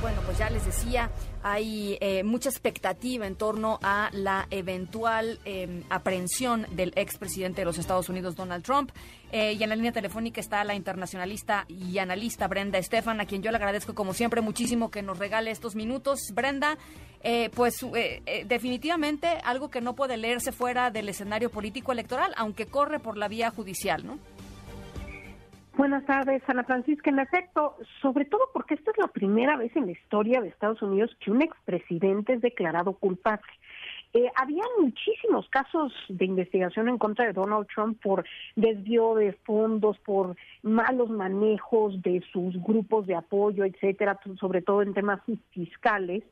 Bueno, pues ya les decía, hay eh, mucha expectativa en torno a la eventual eh, aprehensión del expresidente de los Estados Unidos, Donald Trump. Eh, y en la línea telefónica está la internacionalista y analista Brenda Estefan, a quien yo le agradezco como siempre muchísimo que nos regale estos minutos. Brenda, eh, pues definitivamente algo que no puede leerse fuera del escenario político electoral, aunque corre por la vía judicial, ¿no? Buenas tardes, Ana Francisca. En efecto, sobre todo porque esta es la primera vez en la historia de Estados Unidos que un expresidente es declarado culpable. Eh, había muchísimos casos de investigación en contra de Donald Trump por desvío de fondos, por malos manejos de sus grupos de apoyo, etcétera, sobre todo en temas fiscales.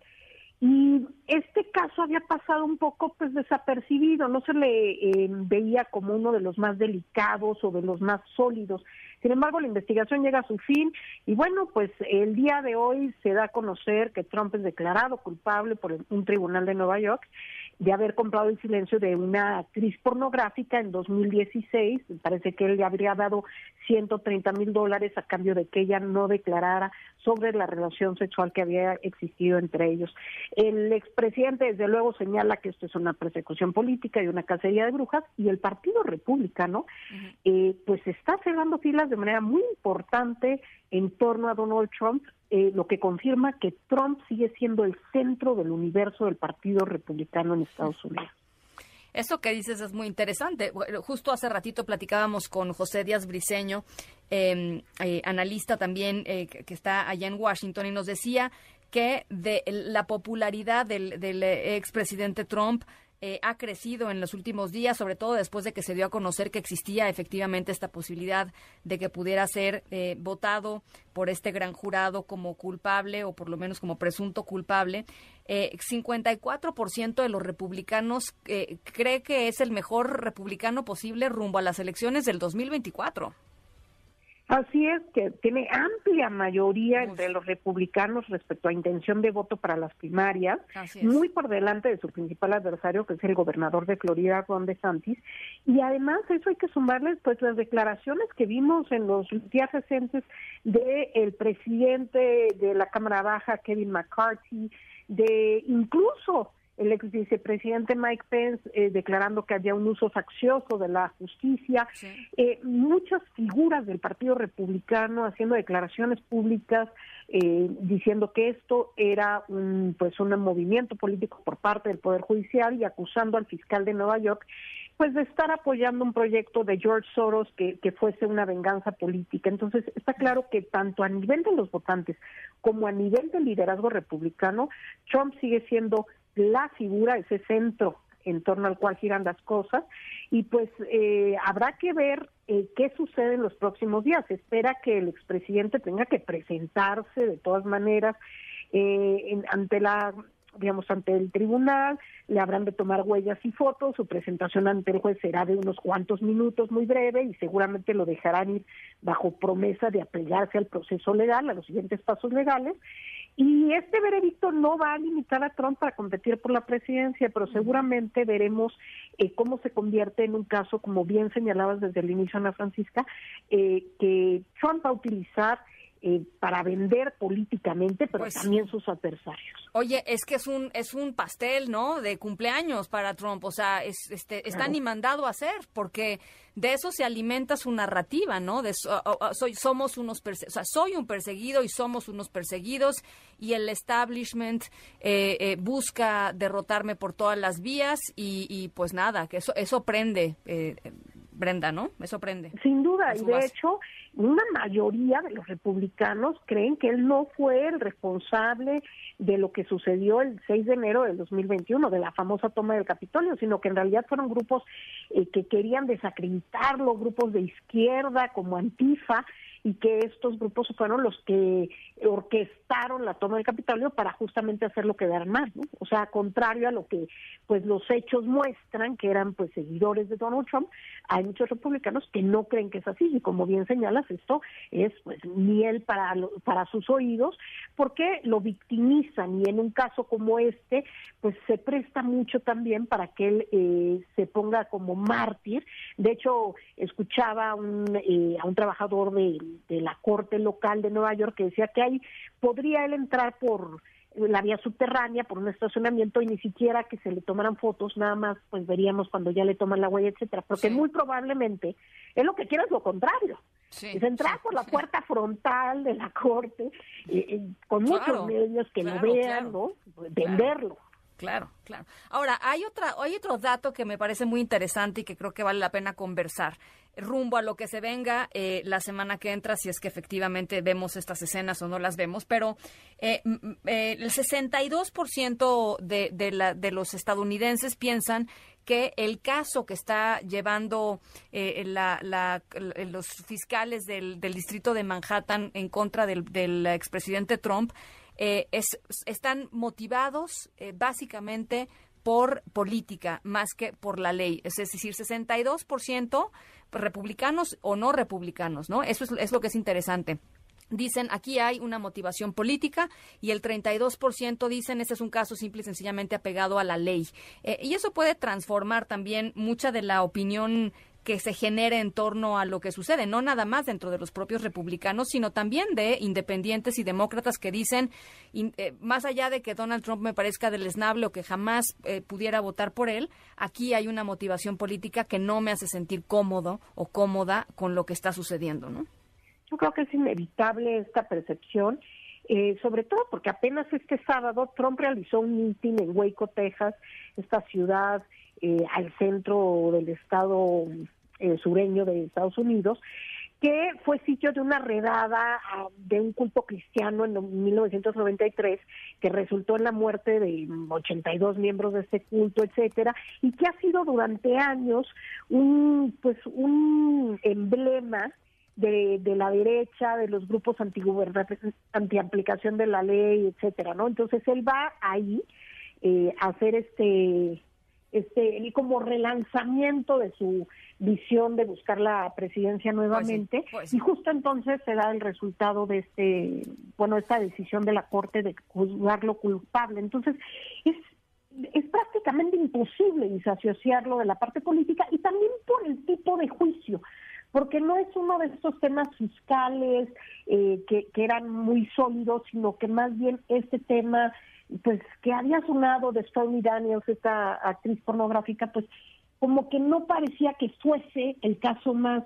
Y este caso había pasado un poco pues desapercibido, no se le eh, veía como uno de los más delicados o de los más sólidos. Sin embargo, la investigación llega a su fin y bueno, pues el día de hoy se da a conocer que Trump es declarado culpable por un tribunal de Nueva York de haber comprado el silencio de una actriz pornográfica en 2016. Parece que él le habría dado 130 mil dólares a cambio de que ella no declarara sobre la relación sexual que había existido entre ellos. El expresidente, desde luego, señala que esto es una persecución política y una cacería de brujas, y el Partido Republicano, eh, pues está cerrando filas de manera muy importante en torno a Donald Trump, eh, lo que confirma que Trump sigue siendo el centro del universo del Partido Republicano en Estados Unidos. Eso que dices es muy interesante. Justo hace ratito platicábamos con José Díaz Briceño, em, eh, analista también eh, que está allá en Washington, y nos decía que de la popularidad del, del expresidente Trump eh, ha crecido en los últimos días, sobre todo después de que se dio a conocer que existía efectivamente esta posibilidad de que pudiera ser eh, votado por este gran jurado como culpable o por lo menos como presunto culpable. Eh, 54% de los republicanos eh, cree que es el mejor republicano posible rumbo a las elecciones del 2024. Así es, que tiene amplia mayoría entre los republicanos respecto a intención de voto para las primarias, muy por delante de su principal adversario, que es el gobernador de Florida, Ron DeSantis. Y además, eso hay que sumarles pues las declaraciones que vimos en los días recientes del el presidente de la Cámara Baja, Kevin McCarthy, de incluso el ex vicepresidente Mike Pence eh, declarando que había un uso faccioso de la justicia, eh, muchas figuras del Partido Republicano haciendo declaraciones públicas eh, diciendo que esto era un, pues un movimiento político por parte del Poder Judicial y acusando al fiscal de Nueva York pues de estar apoyando un proyecto de George Soros que, que fuese una venganza política. Entonces, está claro que tanto a nivel de los votantes como a nivel del liderazgo republicano, Trump sigue siendo la figura, ese centro en torno al cual giran las cosas y pues eh, habrá que ver eh, qué sucede en los próximos días. Se espera que el expresidente tenga que presentarse de todas maneras eh, ante la digamos, ante el tribunal, le habrán de tomar huellas y fotos, su presentación ante el juez será de unos cuantos minutos, muy breve, y seguramente lo dejarán ir bajo promesa de apegarse al proceso legal, a los siguientes pasos legales, y este veredicto no va a limitar a Trump para competir por la presidencia, pero seguramente veremos eh, cómo se convierte en un caso, como bien señalabas desde el inicio, Ana Francisca, eh, que Trump va a utilizar eh, para vender políticamente, pero pues también sus adversarios. Oye, es que es un es un pastel, ¿no? De cumpleaños para Trump, o sea, es, este, está ni mandado a hacer, porque de eso se alimenta su narrativa, ¿no? De soy somos unos, o sea, soy un perseguido y somos unos perseguidos y el establishment eh, eh, busca derrotarme por todas las vías y, y pues nada, que eso eso prende. Brenda, ¿no? Me sorprende. Sin duda, y de hecho, una mayoría de los republicanos creen que él no fue el responsable de lo que sucedió el 6 de enero del 2021, de la famosa toma del Capitolio, sino que en realidad fueron grupos eh, que querían desacreditarlo, grupos de izquierda como Antifa, y que estos grupos fueron los que orquestaron la toma del Capitolio para justamente hacer lo que vean más, ¿no? O sea, contrario a lo que pues los hechos muestran, que eran pues seguidores de Donald Trump, hay muchos republicanos que no creen que es así y como bien señalas, esto es pues miel para, para sus oídos porque lo victimizan y en un caso como este pues se presta mucho también para que él eh, se ponga como mártir. De hecho, escuchaba un, eh, a un trabajador de, de la corte local de Nueva York que decía que ahí podría él entrar por la vía subterránea por un estacionamiento y ni siquiera que se le tomaran fotos, nada más pues veríamos cuando ya le toman la huella, etcétera, porque muy probablemente es lo que quiere es lo contrario. es entrar por la puerta frontal de la corte con muchos medios que lo vean, ¿no? Venderlo. Claro, claro. Ahora, hay otra, hay otro dato que me parece muy interesante y que creo que vale la pena conversar rumbo a lo que se venga eh, la semana que entra, si es que efectivamente vemos estas escenas o no las vemos, pero eh, eh, el 62% de, de, la, de los estadounidenses piensan que el caso que está llevando los fiscales del, del, distrito de Manhattan en contra del, del expresidente Trump eh, es, están motivados eh, básicamente por política más que por la ley. Es decir, 62% republicanos o no republicanos, ¿no? Eso es, lo que es interesante. Dicen, aquí hay una motivación política y el 32% dicen, este es un caso simple y sencillamente apegado a la ley. Eh, y eso puede transformar también mucha de la opinión que se genere en torno a lo que sucede, no nada más dentro de los propios republicanos, sino también de independientes y demócratas que dicen, eh, más allá de que Donald Trump me parezca deleznable o que jamás eh, pudiera votar por él, aquí hay una motivación política que no me hace sentir cómodo o cómoda con lo que está sucediendo, ¿no? Yo creo que es inevitable esta percepción. Eh, sobre todo porque apenas este sábado Trump realizó un meeting en Waco, Texas, esta ciudad al centro del estado eh, sureño de Estados Unidos, que fue sitio de una redada ah, de un culto cristiano en 1993 que resultó en la muerte de 82 miembros de este culto, etcétera, y que ha sido durante años un pues un emblema de, de la derecha, de los grupos anti-aplicación de la ley, etcétera, ¿no? Entonces él va ahí eh, a hacer este este como relanzamiento de su visión de buscar la presidencia nuevamente. pues pues y justo entonces se da el resultado de este bueno esta decisión de la corte de juzgarlo culpable. Entonces es es prácticamente imposible disasociarlo de la parte política y también por el tipo de juicio porque no es uno de estos temas fiscales eh, que, que eran muy sólidos, sino que más bien este tema pues que había sonado de Stormy Daniels, esta actriz pornográfica, pues como que no parecía que fuese el caso más,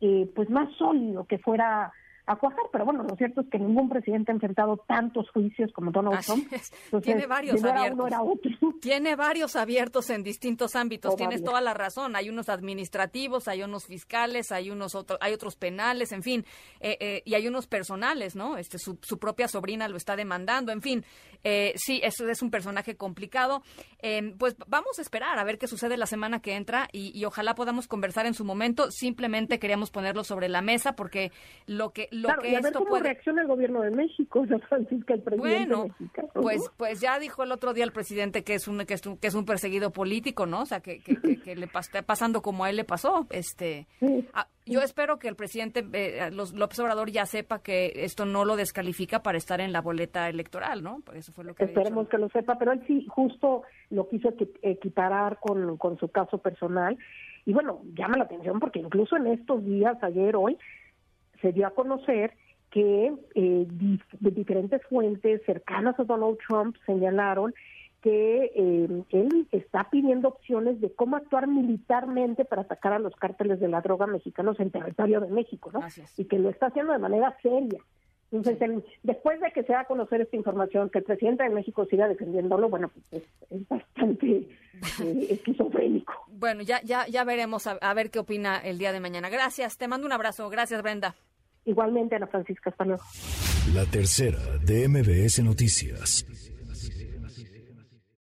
eh, pues más sólido que fuera a cuajar, pero bueno, lo cierto es que ningún presidente ha enfrentado tantos juicios como Donald Trump. Tiene varios abiertos. Tiene varios abiertos en distintos ámbitos. Tienes toda la razón. Hay unos administrativos, hay unos fiscales, hay unos otros, hay otros penales, en fin, eh, eh, y hay unos personales, ¿no? Este, su, su, propia sobrina lo está demandando, en fin. Eh, sí, eso es un personaje complicado. Em, pues vamos a esperar a ver qué sucede la semana que entra y, y ojalá podamos conversar en su momento. Simplemente queríamos ponerlo sobre la mesa porque lo que claro, y a ver cómo reacciona el gobierno de México, Francisca, el presidente bueno, Pues, pues ya dijo el otro día el presidente que es un que es un, que es un perseguido político, ¿no? O sea, que, que, que, le está pasando como a él le pasó. Este, ah, yo espero que el presidente eh, los, López Obrador ya sepa que esto no lo descalifica para estar en la boleta electoral, ¿no? Por eso fue lo que Esperemos que lo sepa, pero él sí justo lo quiso equiparar con, con su caso personal. Y bueno, llama la atención porque incluso en estos días, ayer, hoy, se dio a conocer que eh, de diferentes fuentes cercanas a Donald Trump señalaron que eh, él está pidiendo opciones de cómo actuar militarmente para atacar a los cárteles de la droga mexicanos en territorio de México, ¿no? Y que lo está haciendo de manera seria. Entonces, después de que se da a conocer esta información, que el presidente de México siga defendiéndolo, bueno, pues es, bastante eh, esquizofrénico. Bueno, ya, ya, ya veremos a ver qué opina el día de mañana. Gracias, te mando un abrazo. Gracias, Brenda. Igualmente, Ana Francisca, hasta luego. La tercera de MBS Noticias.